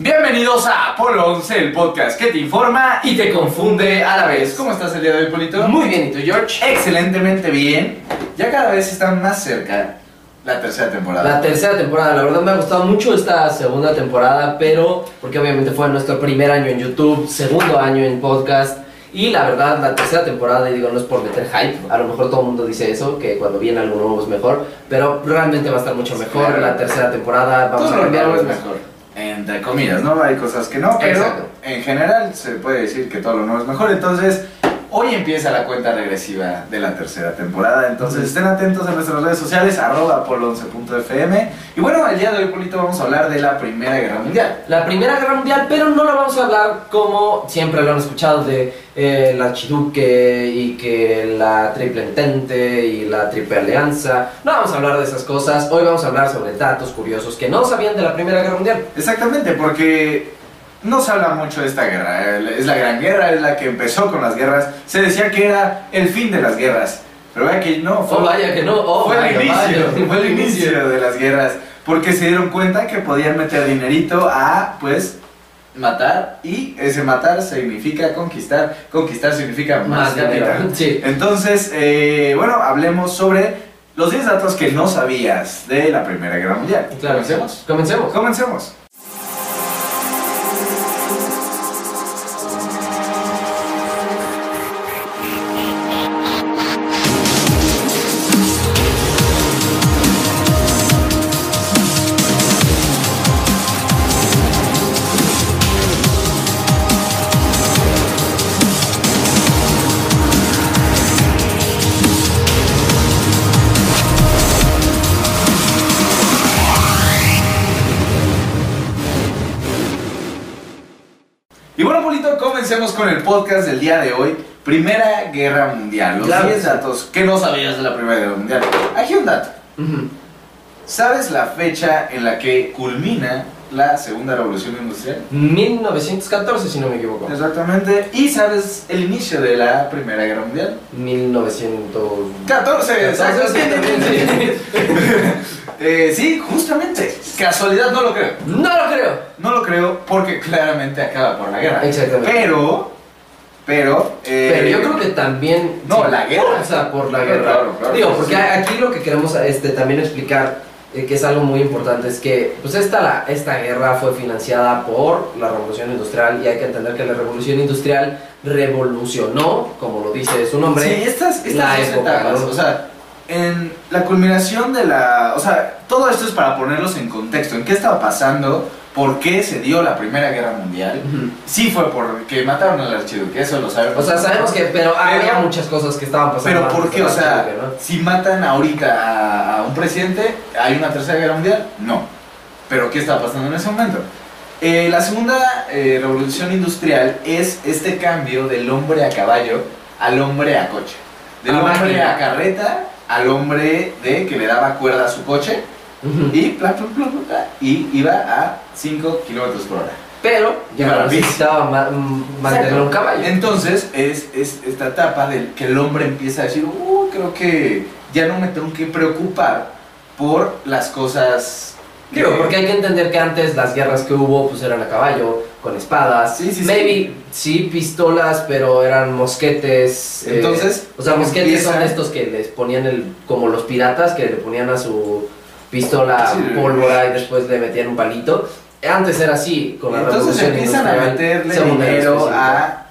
Bienvenidos a Apolo 11, el podcast que te informa y te confunde a la vez. ¿Cómo estás el día de hoy, Polito? Muy bien, ¿y tú, George? Excelentemente bien. Ya cada vez está más cerca la tercera temporada. La tercera temporada, la verdad me ha gustado mucho esta segunda temporada, pero porque obviamente fue nuestro primer año en YouTube, segundo año en podcast. Y la verdad, la tercera temporada, y digo, no es por meter hype, a lo mejor todo el mundo dice eso, que cuando viene algo nuevo es mejor, pero realmente va a estar mucho mejor la tercera temporada, vamos Todo a lo cambiar nuevo es mejor. Entre comillas, ¿no? Hay cosas que no, pero Exacto. en general se puede decir que todo lo nuevo es mejor. Entonces, hoy empieza la cuenta regresiva de la tercera temporada. Entonces, estén atentos a nuestras redes sociales, arroba apolo11.fm. Y bueno, el día de hoy, Polito, vamos a hablar de la Primera Guerra Mundial. La Primera Guerra Mundial, pero no la vamos a hablar como siempre lo han escuchado de eh, la Chiduque y que la Triple Entente y la Triple Alianza. No vamos a hablar de esas cosas. Hoy vamos a hablar sobre datos curiosos que no sabían de la Primera Guerra Mundial. Exactamente, porque no se habla mucho de esta guerra. Es la gran guerra, es la que empezó con las guerras. Se decía que era el fin de las guerras. Pero vea que no, fue, Oh, vaya que no. Oh, fue el vaya, inicio, vaya. fue el inicio de las guerras. Porque se dieron cuenta que podían meter dinerito a, pues, matar. Y ese matar significa conquistar. Conquistar significa más, Más dinero. capital. Sí. Entonces, eh, bueno, hablemos sobre los 10 datos que no sabías de la Primera Guerra Mundial. Claro. ¿Comencemos? Comencemos. Comencemos. Con el podcast del día de hoy. Primera Guerra Mundial. Los Claro. 10 datos que no sabías de la Primera Guerra Mundial. Aquí un dato. ¿Sabes la fecha en la que culmina la Segunda Revolución Industrial? 1914, si no me equivoco. Exactamente. ¿Y sabes el inicio de la Primera Guerra Mundial? 1900. 14, exacto. Sí, también, sí. Eh, sí, justamente. Casualidad, no lo creo. No lo creo. No lo creo porque claramente acaba por la guerra. Exactamente. Pero, pero, eh, Pero yo creo que también. No, la guerra. O sea, por la guerra. claro, claro, Digo, sí. porque aquí lo que queremos este, también explicar, eh, que es algo muy importante, es que pues esta, la, esta guerra fue financiada por la revolución industrial y hay que entender que la revolución industrial revolucionó, como lo dice su nombre. Sí, estas, estas la época, etapas, ¿no? o sea, en la culminación de la, o sea, todo esto es para ponerlos en contexto, en qué estaba pasando, por qué se dio la Primera Guerra Mundial. Sí fue porque mataron al archiduque, eso lo sabemos. O sea, sabemos que, pero, había muchas cosas que estaban pasando. Pero ¿por qué? O sea, si matan ahorita a, un presidente, ¿hay una tercera guerra mundial? No. ¿Pero qué estaba pasando en ese momento? Eh, la segunda eh, revolución industrial es este cambio del hombre a caballo al hombre a coche. Del A hombre máquina. a carreta al hombre de que le daba cuerda a su coche Y plan, plan, y iba a 5 kilómetros por hora. Pero ya necesitaba ma- mm, mantener Exacto. un caballo. Entonces es, es esta etapa del que el hombre empieza a decir, uh, creo que ya no me tengo que preocupar por las cosas. Digo, porque hay que entender que antes las guerras que hubo pues eran a caballo, con espadas. Sí, sí, sí. Maybe sí. pistolas, pero eran mosquetes. eh, Entonces, o sea, mosquetes empieza- son estos que les ponían el. como los piratas que le ponían a su pistola Sí. pólvora y después le metían un palito. Antes era así, con la Entonces empiezan a meterle dinero a,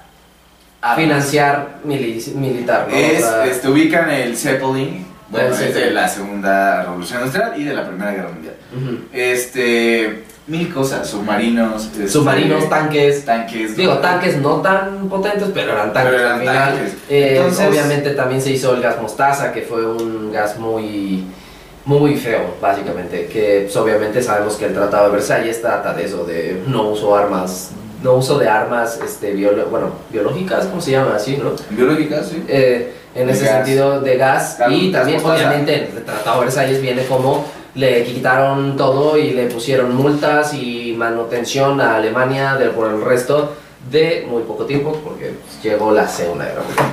a financiar mili- militar. ¿no? O Es, sea, este, ubican el Zeppelin, bueno, es de la Segunda Revolución Industrial y de la Primera Guerra Mundial. ujú. Este, mil cosas, submarinos, este, Submarinos, tanques. tanques. Digo, ¿no? tanques no tan potentes, pero eran tanques Pero eran tanques. Eh, Entonces- obviamente también se hizo el gas mostaza, que fue un gas muy, muy feo, básicamente. Que pues, obviamente sabemos que el Tratado de Versalles trata de eso, de no uso armas, no uso de armas, este, biolo- bueno, biológicas, ¿cómo se llama así, no? Biológicas, sí. Eh, en De ese gas. sentido de gas Claro, y también obviamente el Tratado de Versalles viene como le quitaron todo y le pusieron multas y manutención a Alemania de, por el resto de muy poco tiempo porque pues, llegó la Segunda Guerra Mundial.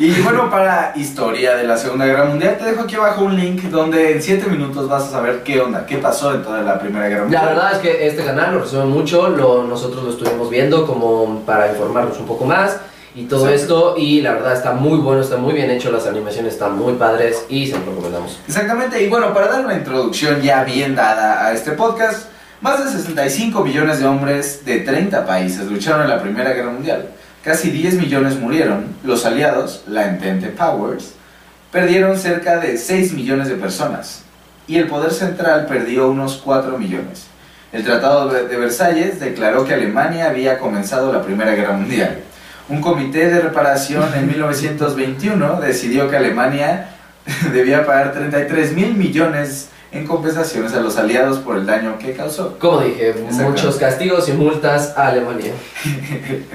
Y bueno, para historia de la Segunda Guerra Mundial, te dejo aquí abajo un link donde en 7 minutos vas a saber qué onda, qué pasó en toda la Primera Guerra Mundial. La verdad es que este canal lo resume mucho, lo, nosotros lo estuvimos viendo como para informarnos un poco más y todo Exacto. esto y la verdad está muy bueno, está muy bien hecho, las animaciones están muy padres y se los recomendamos. Exactamente, y bueno, para dar una introducción ya bien dada a este podcast, más de 65 millones de hombres de 30 países lucharon en la Primera Guerra Mundial. Casi 10 millones murieron. Los aliados, la Entente Powers, perdieron cerca de 6 millones de personas. Y el poder central perdió unos 4 millones. El Tratado de de Versalles declaró que Alemania había comenzado la Primera Guerra Mundial. Un comité de reparación en 1921 decidió que Alemania debía pagar 33 mil millones en compensaciones a los aliados por el daño que causó. Como dije, muchos castigos y multas a Alemania.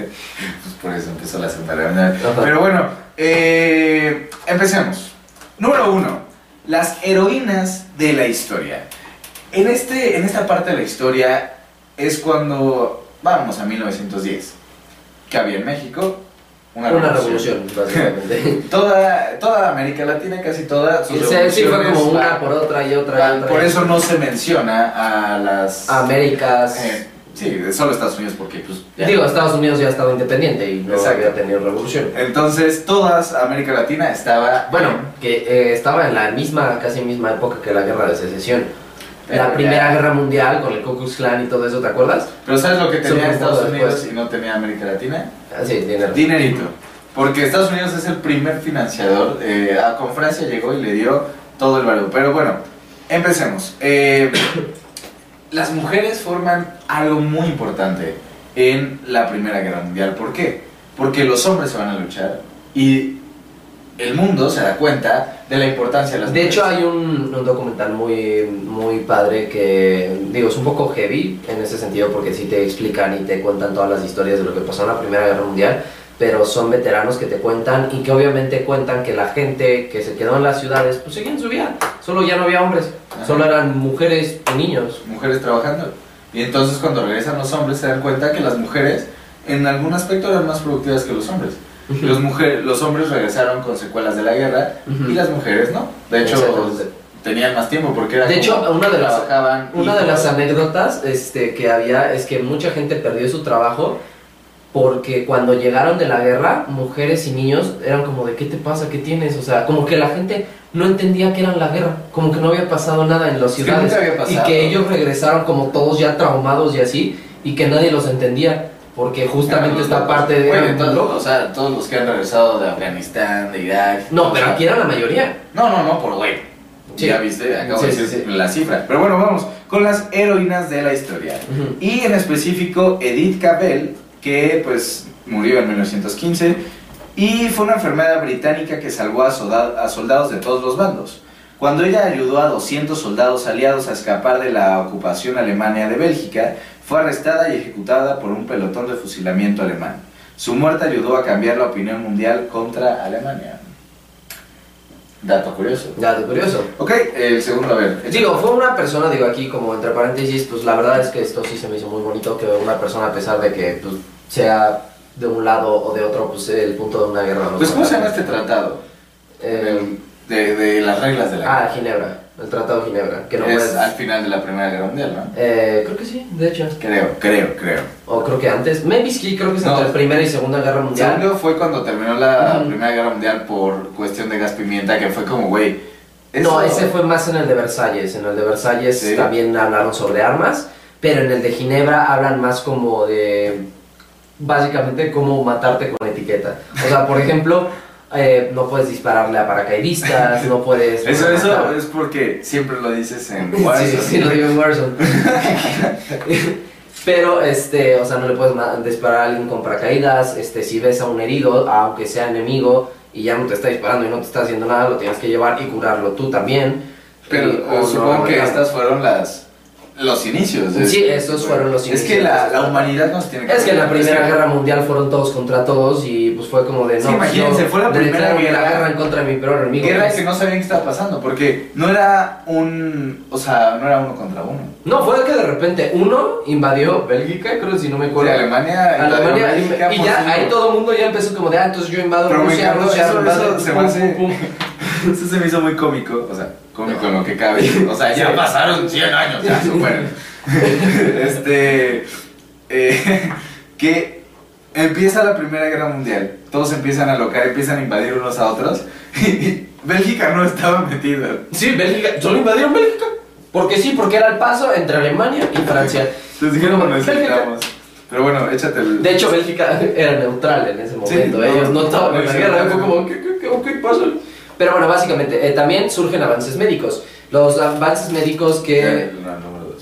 Pues por eso empezó la Segunda Guerra Mundial. Pero bueno, eh, empecemos. Número uno, las heroínas de la historia. En, este, en esta parte de la historia es cuando vamos a 1910, que había en México una, Una revolución. básicamente. Toda, toda América Latina, casi toda, sus Sí, sí, fue como una por otra y otra. y otra. Por eso no se menciona a las... Américas. Eh, sí, solo Estados Unidos porque pues... ya. Digo, Estados Unidos ya estaba independiente y no Exacto. había tenido revolución. Entonces, todas América Latina estaba. Bueno, que eh, estaba en la misma, casi misma época que la guerra de secesión. Pero la ya- primera guerra mundial con el Ku Klux Klan y todo eso, ¿te acuerdas? Pero ¿sabes lo que tenía Estados Unidos después. y no tenía América Latina? Ah, sí, dinero. Dinerito. Porque Estados Unidos es el primer financiador. eh, ah, con Francia llegó y le dio todo el valor. Pero bueno, empecemos. Eh, las mujeres forman algo muy importante en la Primera Guerra Mundial. ¿Por qué? Porque los hombres se van a luchar y el mundo se da cuenta de la importancia de las De mujeres. hecho, hay un, un documental muy, muy padre que, digo, es un poco heavy en ese sentido porque sí te explican y te cuentan todas las historias de lo que pasó en la Primera Guerra Mundial, pero son veteranos que te cuentan y que obviamente cuentan que la gente que se quedó en las ciudades, pues seguían su vida, solo ya no había hombres, Ajá. solo eran mujeres y niños. mujeres trabajando. Y entonces cuando regresan los hombres se dan cuenta que las mujeres en algún aspecto eran más productivas que los hombres. Los, mujeres, los hombres regresaron con secuelas de la guerra y las mujeres no. De hecho, tenían más tiempo porque era De hecho, una de las- Una de las anécdotas este, que había es que mucha gente perdió su trabajo porque cuando llegaron de la guerra, mujeres y niños eran como de ¿qué te pasa? ¿Qué tienes? O sea, como que la gente no entendía que era la guerra, como que no había pasado nada en las que ciudades y que ellos regresaron como todos ya traumados y así y que nadie los entendía porque justamente esta parte de... Bueno, o sea, todos los que han regresado de Afganistán, de Irak. No, pero aquí era la mayoría. No, no, no, por güey. Sí. Ya viste, acabo Sí, de decir sí. la cifra. Pero bueno, vamos con las heroínas de la historia. Ujú. Y en específico Edith Cavell, que pues murió en 1915 y fue una enfermedad británica que salvó a, solda- a soldados de todos los bandos. Cuando ella ayudó a 200 soldados aliados a escapar de la ocupación alemana de Bélgica, fue arrestada y ejecutada por un pelotón de fusilamiento alemán. Su muerte ayudó a cambiar la opinión mundial contra Alemania. Dato curioso. Dato curioso. Ok, el segundo, a ver. Digo, fue una persona, digo aquí como entre paréntesis, pues la verdad es que esto sí se me hizo muy bonito, que una persona a pesar de que pues, sea de un lado o de otro, pues el punto de una guerra. no Pues, ¿cómo se llama este tratado? Eh, de, de las reglas de la ah, guerra. Ginebra, el Tratado de Ginebra, que no es puedes... al final de la Primera Guerra Mundial, ¿no? Eh, creo que sí, de hecho. Creo, creo, creo. O creo que antes. Maybe sí, creo que es No. entre Primera y Segunda Guerra Mundial. Segundo fue cuando terminó la. Primera Guerra Mundial por cuestión de gas pimienta, que fue como, güey. No, ese fue más en el de Versalles. En el de Versalles Sí. también hablaron sobre armas, pero en el de Ginebra hablan más como de. Básicamente, cómo matarte con etiqueta. O sea, por ejemplo, eh, no puedes dispararle a paracaidistas, no puedes. Eso, eso es porque siempre lo dices en Sí, Warzone. sí, lo digo en Warzone. Pero, este, o sea, no le puedes disparar a alguien con paracaídas. Este, si ves a un herido, aunque sea enemigo, y ya no te está disparando y no te está haciendo nada, lo tienes que llevar y curarlo tú también. Pero Y- o no, supongo que no, estas fueron las los inicios. Sí, esos fueron los Es que inicios. la, la humanidad nos tiene que... Es que en la Primera Guerra Mundial fueron todos contra todos y pues fue como de no. Sí, imagínense, yo fue la primera guerra- la guerra en contra de mi peor enemigo. Guerra Es- que no sabían qué estaba pasando, porque no era un... O sea, no era uno contra uno. No, fue que de repente uno invadió Bélgica, creo si no me acuerdo. Alemania... Alemania, Bélgica y ya ahí todo el mundo ya empezó como de, ah, entonces yo invado me Rusia, encantó, Rusia, eso se me hizo muy cómico, o sea, cómico en lo que cabe. O sea, ya pasaron 100 años, ya super. este. eh, que empieza la Primera Guerra Mundial, todos empiezan a locar, empiezan a invadir unos a otros. Y Bélgica no estaba metida. Sí, Bélgica, solo invadieron Bélgica. Porque sí, porque era el paso entre Alemania y Francia. Entonces dijeron, Bélgica. entramos. Pero bueno, échate el. De hecho, Bélgica era neutral en ese momento. Ellos no estaban en la guerra. Fue como, ¿qué, qué, qué, qué pasa? Pero bueno, básicamente, eh, también surgen avances médicos. Los avances médicos que... No.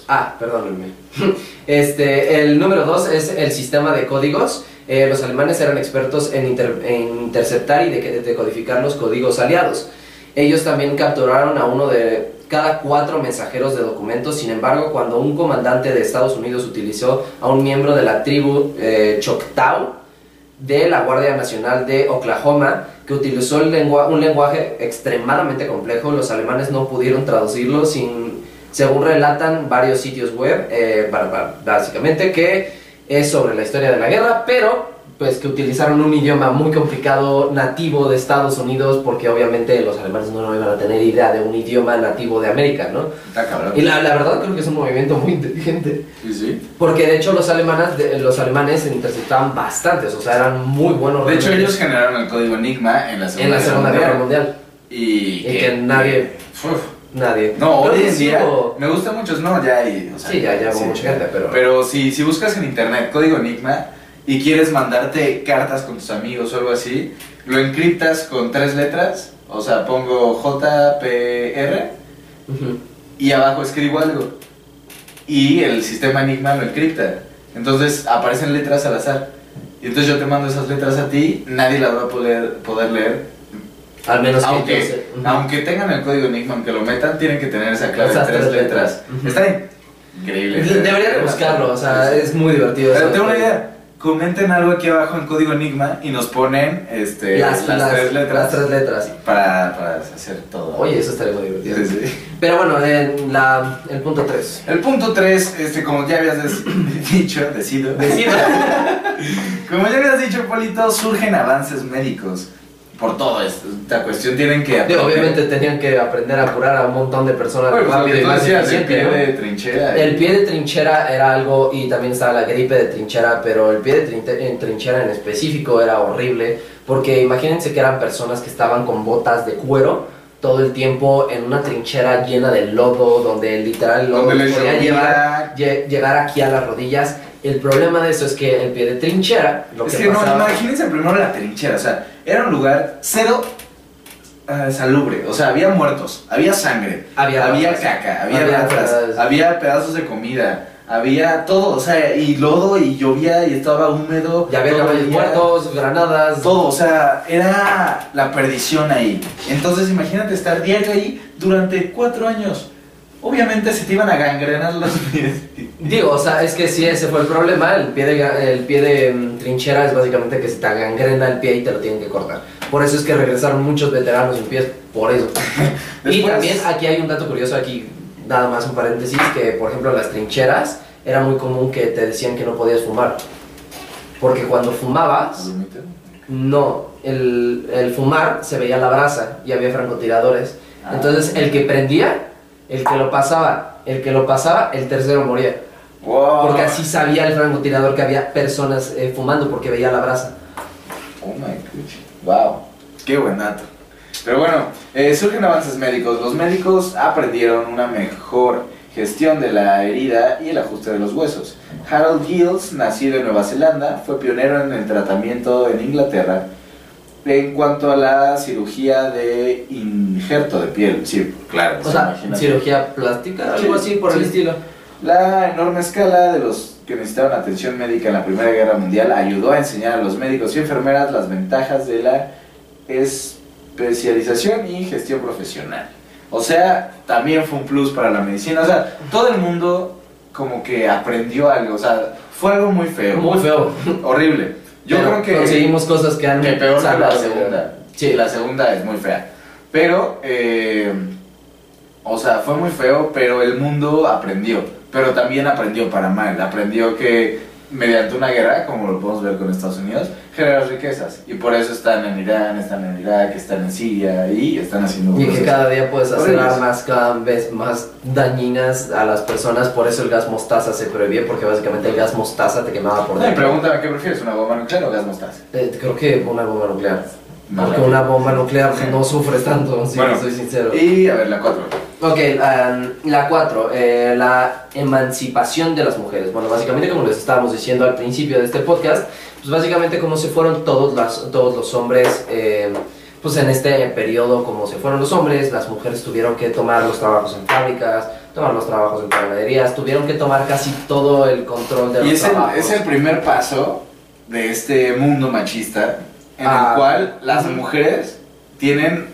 Ah, perdónenme. Este, el número dos es el sistema de códigos. Eh, los alemanes eran expertos en, inter- en interceptar y de- decodificar los códigos aliados. Ellos también capturaron a uno de cada cuatro mensajeros de documentos. Sin embargo, cuando un comandante de Estados Unidos utilizó a un miembro de la tribu eh, Choctaw de la Guardia Nacional de Oklahoma, que utilizó un lenguaje extremadamente complejo, los alemanes no pudieron traducirlo sin, según relatan varios sitios web, eh, básicamente que es sobre la historia de la guerra, pero pues que utilizaron un idioma muy complicado nativo de Estados Unidos porque obviamente los alemanes no iban a tener idea de un idioma nativo de América, ¿no? Está cabrón. Y la, la verdad creo que es un movimiento muy inteligente. Sí, sí. Porque de hecho los alemanes, los alemanes interceptaban bastantes, o sea, eran muy buenos. De hecho, ellos generaron el código Enigma en la en Segunda, la Segunda Guerra Mundial. Y, Y que nadie- Uf. Nadie. No, hoy que en sí día me gusta mucho, no, ya hay, o sea, Sí, ya- ya hubo mucha gente, pero- Pero si, si buscas en internet código Enigma y quieres mandarte cartas con tus amigos o algo así, lo encriptas con tres letras, o sea, pongo JPR Ujú. y abajo escribo algo. Y el sistema Enigma lo encripta. Entonces aparecen letras al azar. Y entonces yo te mando esas letras a ti, nadie las va a poder, poder leer. Al menos que Aunque. Ujú. aunque tengan el código Enigma, aunque lo metan, tienen que tener esa clave de tres tres letras. letras. Ujú. Está increíble. De- Debería de buscarlo, o sea, es muy divertido. Pero tengo una idea. Comenten algo aquí abajo en código Enigma y nos ponen este, Las, las, las- tres letras las tres letras. Para, para hacer todo. Oye, eso estaría muy divertido. Sí, sí. Pero bueno, en la, el punto 3. El punto 3, este, como ya habías dicho, decido. Como ya habías dicho, Polito, surgen avances médicos por todo esto. Esta cuestión tienen que aprender. obviamente tenían que aprender a curar a un montón de personas Bueno, pues, rápido y más el pie de trinchera. El pie de trinchera era algo y también estaba la gripe de trinchera, pero el pie de trinchera en específico era horrible porque imagínense que eran personas que estaban con botas de cuero todo el tiempo en una trinchera llena de lodo donde literal el lodo podía llevar, lle- llegar aquí a las rodillas. El problema de eso es que el pie de trinchera, lo es que, que no, pasaba... imagínense primero la trinchera, o sea, era un lugar cero ah, salubre, o sea, había muertos, había sangre, Había había, caca, había, Había ratas, ratas. había pedazos de comida, había todo, o sea, y lodo y llovía y estaba húmedo. ya había caballos muertos, granadas, Todo, o sea, era la perdición ahí. Entonces imagínate estar diario ahí durante cuatro años. Obviamente se te iban a gangrenar los pies. Digo, o sea, es que sí, ese fue el problema. El pie de, el pie de mm, trinchera es básicamente que se te gangrena el pie y te lo tienen que cortar. Por eso es que regresaron muchos veteranos en pies, por eso. y también aquí hay un dato curioso, aquí nada más un paréntesis, que por ejemplo en las trincheras era muy común que te decían que no podías fumar. Porque cuando fumabas, no, el, el fumar se veía la brasa y había francotiradores. Ah. Entonces el que prendía, el que lo pasaba, el que lo pasaba, el tercero moría. Wow. Porque así sabía el francotirador que había personas eh, fumando porque veía la brasa. Oh my gosh. Wow. Qué buen dato. Pero bueno, eh, surgen avances médicos. Los médicos aprendieron una mejor gestión de la herida y el ajuste de los huesos. Harold Gills, nacido en Nueva Zelanda, fue pionero en el tratamiento en Inglaterra en cuanto a la cirugía de injerto de piel. Sí, claro. O sea, imagínate. cirugía plástica, algo Sí, así por el estilo. La enorme escala de los que necesitaban atención médica en la Primera Guerra Mundial ayudó a enseñar a los médicos y enfermeras las ventajas de la especialización y gestión profesional. O sea, también fue un plus para la medicina. O sea, todo el mundo como que aprendió algo, o sea, fue algo muy feo. Muy feo. Horrible. Yo Pero creo que... conseguimos cosas que han que peor que la segunda. Sí. la segunda es muy fea. Pero, eh, o sea, fue muy feo, pero el mundo aprendió. Pero también aprendió para mal. Aprendió que mediante una guerra, como lo podemos ver con Estados Unidos, genera riquezas. Y por eso están en Irán, están en Irak, están en Siria y están haciendo Y que cada día puedes hacer armas cada vez más dañinas a las personas, por eso el gas mostaza se prohibió, porque básicamente el gas mostaza te quemaba por No, y dentro. pregúntame, ¿qué prefieres? ¿Una bomba nuclear o gas mostaza? Eh, creo que una bomba nuclear. Porque una bomba nuclear no sufres tanto, si Bueno, soy sincero. Y a ver, la 4. Ok, um, la 4, la emancipación de las mujeres. Bueno, básicamente como les estábamos diciendo al principio de este podcast, pues básicamente como se fueron todos, las, todos los hombres, eh, pues en este periodo como se fueron los hombres, las mujeres tuvieron que tomar los trabajos en fábricas, tomar los trabajos en panaderías, tuvieron que tomar casi todo el control de los es el, trabajos. es el primer paso de este mundo machista en Ah. el cual las mujeres tienen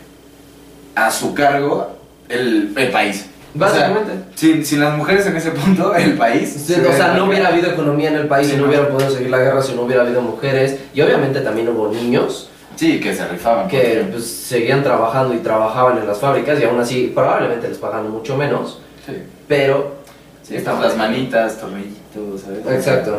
a su cargo el, el país. Básicamente. O sea, sin, sin las mujeres en ese punto, el país. Sí, se o sea, no hubiera habido economía en el país Sí, si no no. hubiera podido seguir la guerra, si no hubiera habido mujeres, y obviamente también hubo niños Sí, que se rifaban. que pues, seguían trabajando y trabajaban en las fábricas y aún así probablemente les pagan mucho menos, sí. pero Sí, Está las manitas, tornillitos, ¿sabes? exacto.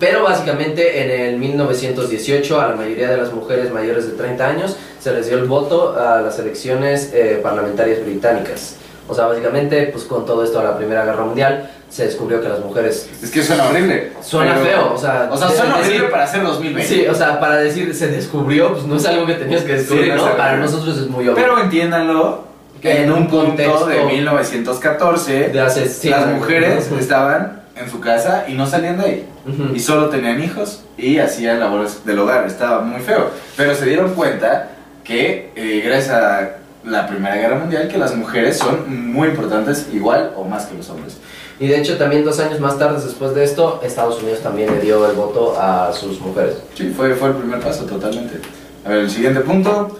Pero básicamente en el 1918 a la mayoría de las mujeres mayores de 30 años se les dio el voto a las elecciones eh, parlamentarias británicas. O sea, básicamente pues con todo esto de la Primera Guerra Mundial se descubrió que las mujeres Es que suena horrible. suena pero- feo, o sea, O sea, suena decir- horrible para ser 2020. Sí, o sea, para decir se descubrió, pues no es algo que tenías que descubrir, Sí, no ¿no? Para nosotros es muy obvio. Pero entiéndanlo Que en un contexto de 1914 de hace cien las mujeres ¿no? estaban en su casa y no salían de ahí. Y solo tenían hijos y hacían labores del hogar. Estaba muy feo. Pero se dieron cuenta que eh, gracias a la Primera Guerra Mundial que las mujeres son muy importantes igual o más que los hombres. Y de hecho también dos años más tarde después de esto, Estados Unidos también le dio el voto a sus mujeres. Sí, fue, fue el primer paso totalmente. A ver, el siguiente punto.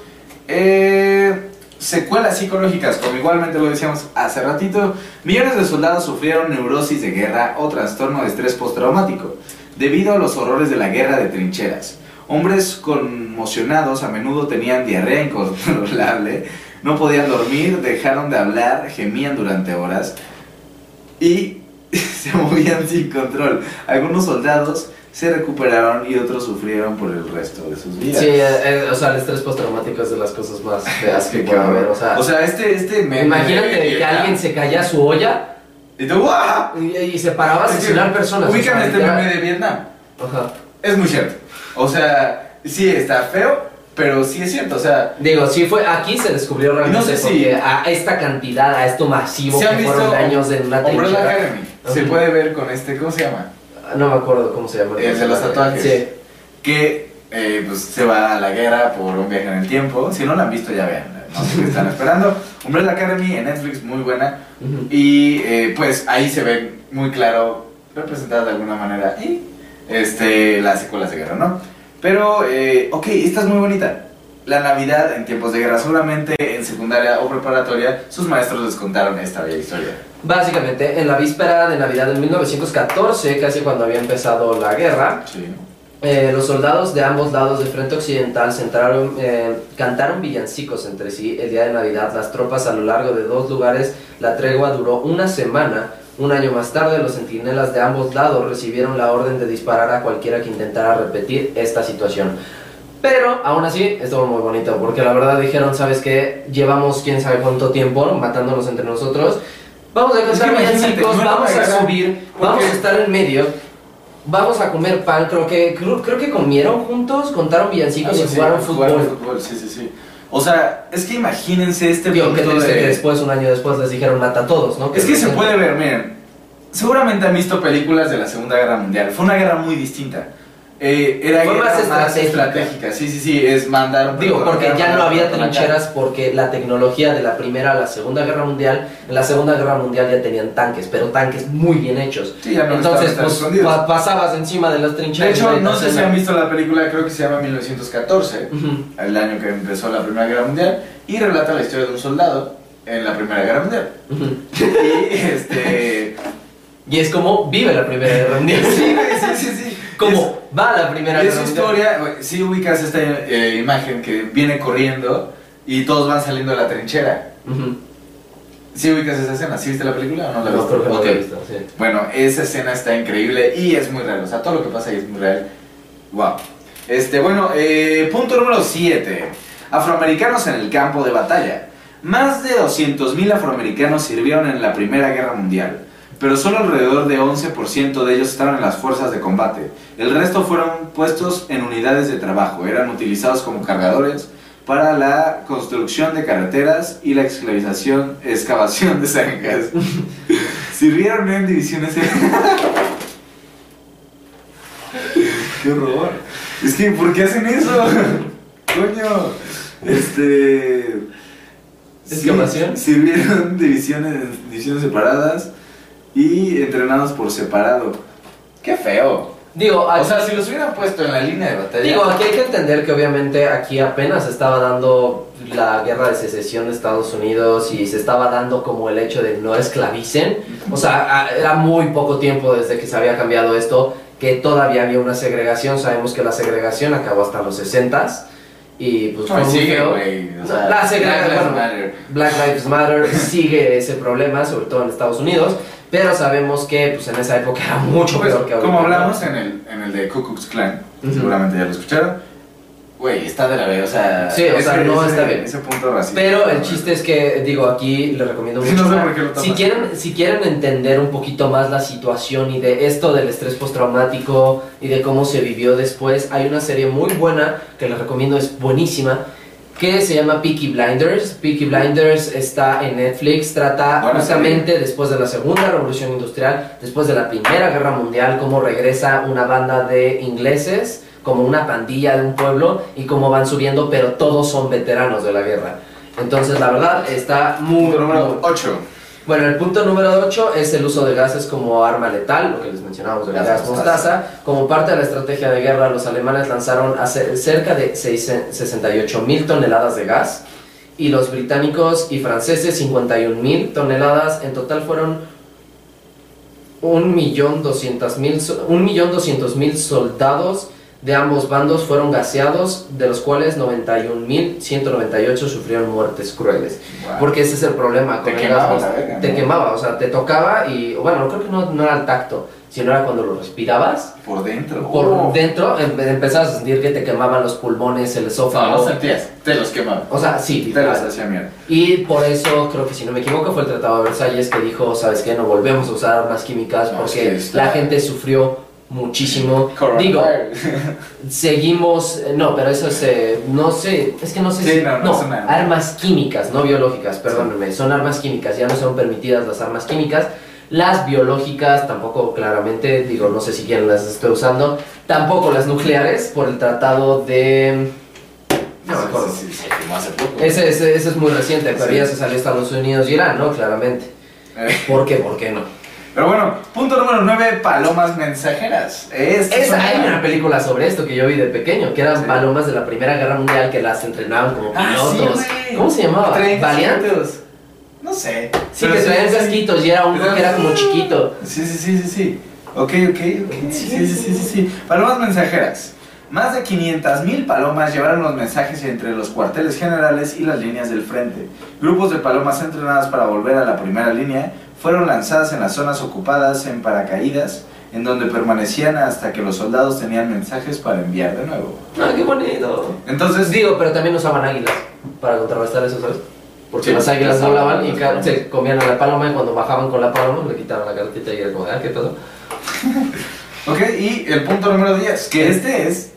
Eh, secuelas psicológicas, como igualmente lo decíamos hace ratito, millones de soldados sufrieron neurosis de guerra o trastorno de estrés postraumático debido a los horrores de la guerra de trincheras. Hombres conmocionados a menudo tenían diarrea incontrolable, no podían dormir, dejaron de hablar, gemían durante horas y se movían sin control. Algunos soldados se recuperaron y otros sufrieron por el resto de sus vidas. Sí, eh, eh, o sea, el estrés postraumático es de las cosas más feas que puede haber. O sea, O sea, este, este meme imagínate de- que alguien se caía su olla Y tú, ¡guau! y, y se paraba a Es que asesinar personas. o Ubican sea, este literal. meme de Vietnam. Ajá. Es muy cierto. O sea, sí está feo, pero sí es cierto. O sea, Digo, sí fue, aquí se descubrió realmente No sé si- a esta cantidad, a esto masivo ¿se que han visto fueron años en una Umbrella. Academy? Se puede ver con este, ¿cómo se llama? No me acuerdo cómo se llama. El de los tatuajes. Sí. Que eh, pues, se va a la guerra por un viaje en el tiempo. Si no lo han visto, ya vean. No sé qué están esperando. Umbrella Academy en Netflix, muy buena. Y eh, pues ahí se ven muy claro, representadas de alguna manera, y, este, las secuelas de guerra, ¿no? Pero, eh, ok, esta es muy bonita. La Navidad en tiempos de guerra, solamente en secundaria o preparatoria, sus maestros les contaron esta bella historia. Básicamente, en la víspera de Navidad de 1914, casi cuando había empezado la guerra, Sí. eh, los soldados de ambos lados del frente occidental eh, cantaron villancicos entre sí el día de Navidad. Las tropas a lo largo de dos lugares, la tregua duró una semana. Un año más tarde, los centinelas de ambos lados recibieron la orden de disparar a cualquiera que intentara repetir esta situación. Pero aún así estuvo muy bonito porque la verdad dijeron, ¿sabes qué? Llevamos quién sabe cuánto tiempo matándonos entre nosotros. Vamos a que cantar villancicos, no, vamos a subir, vamos a estar en medio, vamos a comer pan. Creo que creo, creo que comieron juntos, contaron villancicos y Algo así, jugaron jugaron fútbol. fútbol, sí, sí, sí. O sea, es que imagínense este Digo, punto triste de- que después, un año después, les dijeron mata a todos, ¿no? Es que se puede ver, miren. Seguramente han visto películas de la Segunda Guerra Mundial. Fue una guerra muy distinta. Eh, era Fue guerra más estratégica. Sí, sí, sí. Es mandar un Digo, porque ya no había trincheras porque la tecnología de la Primera a la Segunda Guerra Mundial, en la Segunda Guerra Mundial ya tenían tanques, pero tanques muy bien hechos. Sí, ya no Entonces, pues pa- pasabas encima de las De trincheras. hecho, y no sé si han visto la película, creo que se llama 1914, Ujú. el año que empezó la Primera Guerra Mundial, y relata la historia de un soldado en la Primera Guerra Mundial. Y este Y es como vive la Primera Guerra Mundial. Sí, sí, sí, sí. Como va la Primera Y Mundial. historia, güey, sí ubicas esta eh, imagen que viene corriendo y todos van saliendo de la trinchera. Ujú. ¿Sí ubicas esa escena? ¿Sí viste la película o no la No, viste? creo que no Ok. lo he visto, sí. Bueno, esa escena está increíble y es muy real. O sea, todo lo que pasa ahí es muy real. Wow. Este, bueno, eh, punto número 7. Afroamericanos en el campo de batalla. Más de 200.000 afroamericanos sirvieron en la Primera Guerra Mundial, pero solo alrededor de 11% de ellos estaban en las fuerzas de combate. El resto fueron puestos en unidades de trabajo, eran utilizados como cargadores para la construcción de carreteras y la esclavización, excavación de zanjas. Sirvieron en divisiones. ¡Qué horror! Es que, ¿por qué hacen eso? Coño. Este. ¿Excavación? sirvieron divisiones, divisiones separadas y entrenados por separado. ¡Qué feo! Digo, O aquí, sea, si los hubieran puesto en la línea de batalla. digo, aquí hay que entender que obviamente aquí apenas estaba dando la guerra de secesión de Estados Unidos y se estaba dando como el hecho de no esclavicen. O sea, a- era muy poco tiempo desde que se había cambiado esto, que todavía había una segregación. Sabemos que la segregación acabó hasta los 60s y pues fue muy sigue, feo. O La segregación, Black Lives bueno, Matter. Black Lives Matter sigue ese problema, sobre todo en Estados Unidos, pero sabemos que pues en esa época era mucho Pues, peor que ahorita. como hablamos en el, en el de Ku Klux Klan, seguramente ya lo escucharon. Güey, está de la vez, o sea. Sí, o sea, no está bien. Ese punto racista. Pero el chiste es que, digo, aquí les recomiendo Sí, mucho. no sé una- por qué lo tomas. si, quieren, si quieren entender un poquito más la situación y de esto del estrés postraumático y de cómo se vivió después, hay una serie muy buena que les recomiendo, es buenísima, que se llama Peaky Blinders. Peaky Blinders está en Netflix, trata justamente después de la Segunda Revolución Industrial, después de la Primera Guerra Mundial, cómo regresa una banda de ingleses como una pandilla de un pueblo y cómo van subiendo, pero todos son veteranos de la guerra. Entonces, la verdad, está muy... Punto número muy- 8. Bueno, el punto número 8 es el uso de gases como arma letal, lo que les mencionábamos del Gas gas mostaza. Como parte de la estrategia de guerra, los alemanes lanzaron cerca de 68 mil toneladas de gas y los británicos y franceses 51 mil toneladas. En total fueron 1.200.000 soldados de ambos bandos fueron gaseados, de los cuales 91.198 sufrieron muertes crueles. Porque ese es el problema Te con el quemaba gas. verga, Te ¿no? quemaba, o sea, te tocaba y, bueno, creo que no, no era el tacto, sino era cuando lo respirabas. Por dentro. Por Oh. dentro em- empezabas a sentir que te quemaban los pulmones, el No, esófago. no sentías. Te los quemaban. O sea, sí, Te los hacía mierda. Y por eso, creo que si no me equivoco, fue el Tratado de Versalles que dijo, ¿sabes qué? No volvemos a usar armas químicas No, porque la gente sufrió muchísimo. Digo, seguimos, eh, no, pero eso es, eh, no sé, es que no sé Sí, si, no, armas químicas, no biológicas, perdónenme, son armas químicas, ya no son permitidas las armas químicas, las biológicas tampoco claramente, digo, no sé si quién las esté usando, tampoco las nucleares por el tratado de... No me acuerdo. Sí, sí, sí, se firmó hace poco. Ese, ese, ese es muy reciente, pero Sí. ya se salió Estados Unidos y Irán, ¿no? Claramente. Eh, ¿Por qué? ¿Por qué no? Pero bueno, punto número 9, palomas mensajeras. Esta es hay una película sobre esto que yo vi de pequeño, que eran Sí. palomas de la Primera Guerra Mundial que las entrenaban como Ah, sí, pilotos. ¿Cómo se llamaba? Traen ¿Valiant? casquitos. No sé. Sí, Pero que traían sí. casquitos y era uno que era como chiquito. Sí, sí, sí, sí, sí. Ok, ok, ok. Sí, sí, sí, sí, sí. Palomas mensajeras. Más de 500.000 palomas llevaron los mensajes entre los cuarteles generales y las líneas del frente. Grupos de palomas entrenadas para volver a la primera línea fueron lanzadas en las zonas ocupadas en paracaídas, en donde permanecían hasta que los soldados tenían mensajes para enviar de nuevo. ¡Ah, qué bonito! Entonces, Digo, pero también usaban águilas para contrarrestar eso, ¿sabes? Porque Sí, las águilas las volaban y se comían a la paloma y cuando bajaban con la paloma le quitaban la cartita y era como, ah, ¿qué pasó? Ok, y el punto número 10, que este es.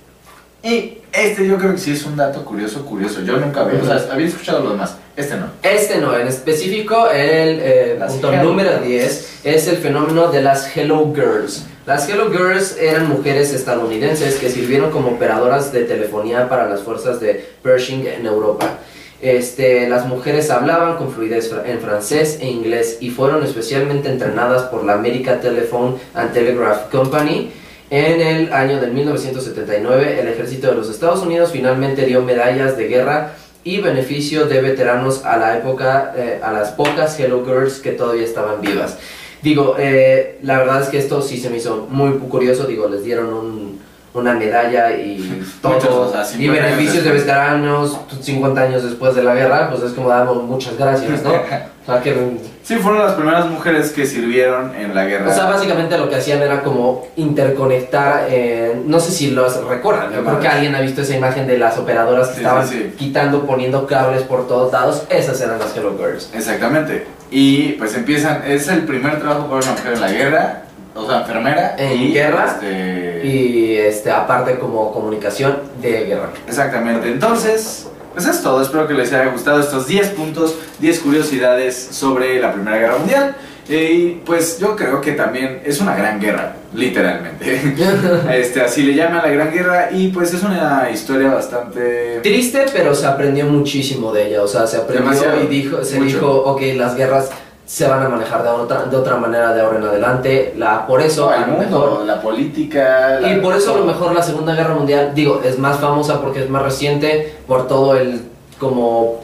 Y este yo creo que sí es un dato curioso, curioso. Yo nunca había, o sea, había escuchado lo demás. Este no. Este no, en específico el eh, punto Hello número Girls. 10 es el fenómeno de las Hello Girls. Las Hello Girls eran mujeres estadounidenses que sirvieron como operadoras de telefonía para las fuerzas de Pershing en Europa. Este, las mujeres hablaban con fluidez en francés e inglés y fueron especialmente entrenadas por la American Telephone and Telegraph Company. En el año de 1979, el ejército de los Estados Unidos finalmente dio medallas de guerra y beneficio de veteranos a la época, eh, a las pocas Hello Girls que todavía estaban vivas. Digo, eh, la verdad es que esto sí se me hizo muy curioso. Digo, les dieron un, una medalla y Muchos, todo. o sea, y 50 años beneficios de veteranos 50 años después de la guerra, pues es como damos muchas gracias, ¿no? O sea, que, Sí, fueron las primeras mujeres que sirvieron en la guerra. o sea, básicamente lo que hacían era como interconectar, eh, no sé si los recuerdan, yo creo que alguien ha visto esa imagen de las operadoras que Sí, estaban sí, sí. quitando, poniendo cables por todos lados, esas eran las Hello Girls. Exactamente. Y pues empiezan, es el primer trabajo para una mujer en la guerra, o sea, enfermera. En y, guerra. este, Y este, aparte como comunicación de guerra. Exactamente. Entonces, pues es todo. Espero que les haya gustado estos 10 puntos, 10 curiosidades sobre la Primera Guerra Mundial. Eh, y pues yo creo que también es una gran guerra, literalmente. Este, así le llaman la Gran Guerra y pues es una historia bastante... Triste, pero se aprendió muchísimo de ella. O sea, se aprendió Demasiado. y dijo, se Mucho. dijo, ok, las guerras se van a manejar de otra, de otra manera de ahora en adelante. La, por eso, a el lo mundo, mejor. la política... la- Y por eso a lo mejor la Segunda Guerra Mundial, digo, es más famosa porque es más reciente, por todo el como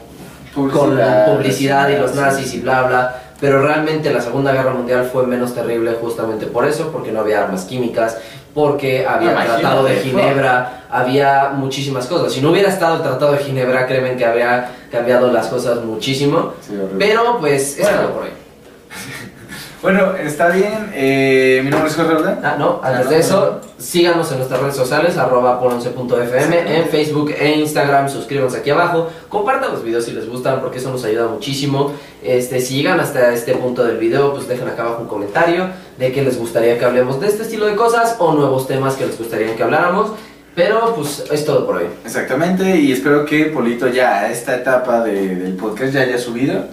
con la publicidad y los nazis y bla bla. Pero realmente la Segunda Guerra Mundial fue menos terrible justamente por eso, porque no había armas químicas, porque había el Tratado de wow. Ginebra, había muchísimas cosas. Si no hubiera estado el Tratado de Ginebra, créeme que habría cambiado las cosas muchísimo. Sí. Pero pues es Bueno. todo por hoy. Bueno, está bien. Eh, mi nombre es Jorge. Ah, no, antes Ah, no, de eso, no. síganos en nuestras redes sociales, arroba por11.fm, en Facebook e Instagram, suscríbanse aquí abajo, compartan los videos si les gustan porque eso nos ayuda muchísimo. Este, si llegan hasta este punto del video, pues dejen acá abajo un comentario de que les gustaría que hablemos de este estilo de cosas o nuevos temas que les gustaría que habláramos. Pero pues es todo por hoy. Exactamente, y espero que Polito ya a esta etapa de- del podcast ya haya subido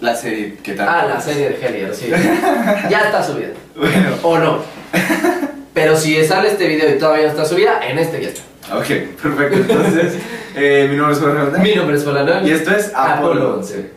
la serie que tal. Ah, la serie de Hellier, sí. ya está subida. Bueno, O no. Pero si sale este video y todavía no está subida, en este ya está. ok, perfecto. Entonces, eh, mi nombre es Jorge. Mi nombre es Polanón. Y esto es Apolo Apolo 11.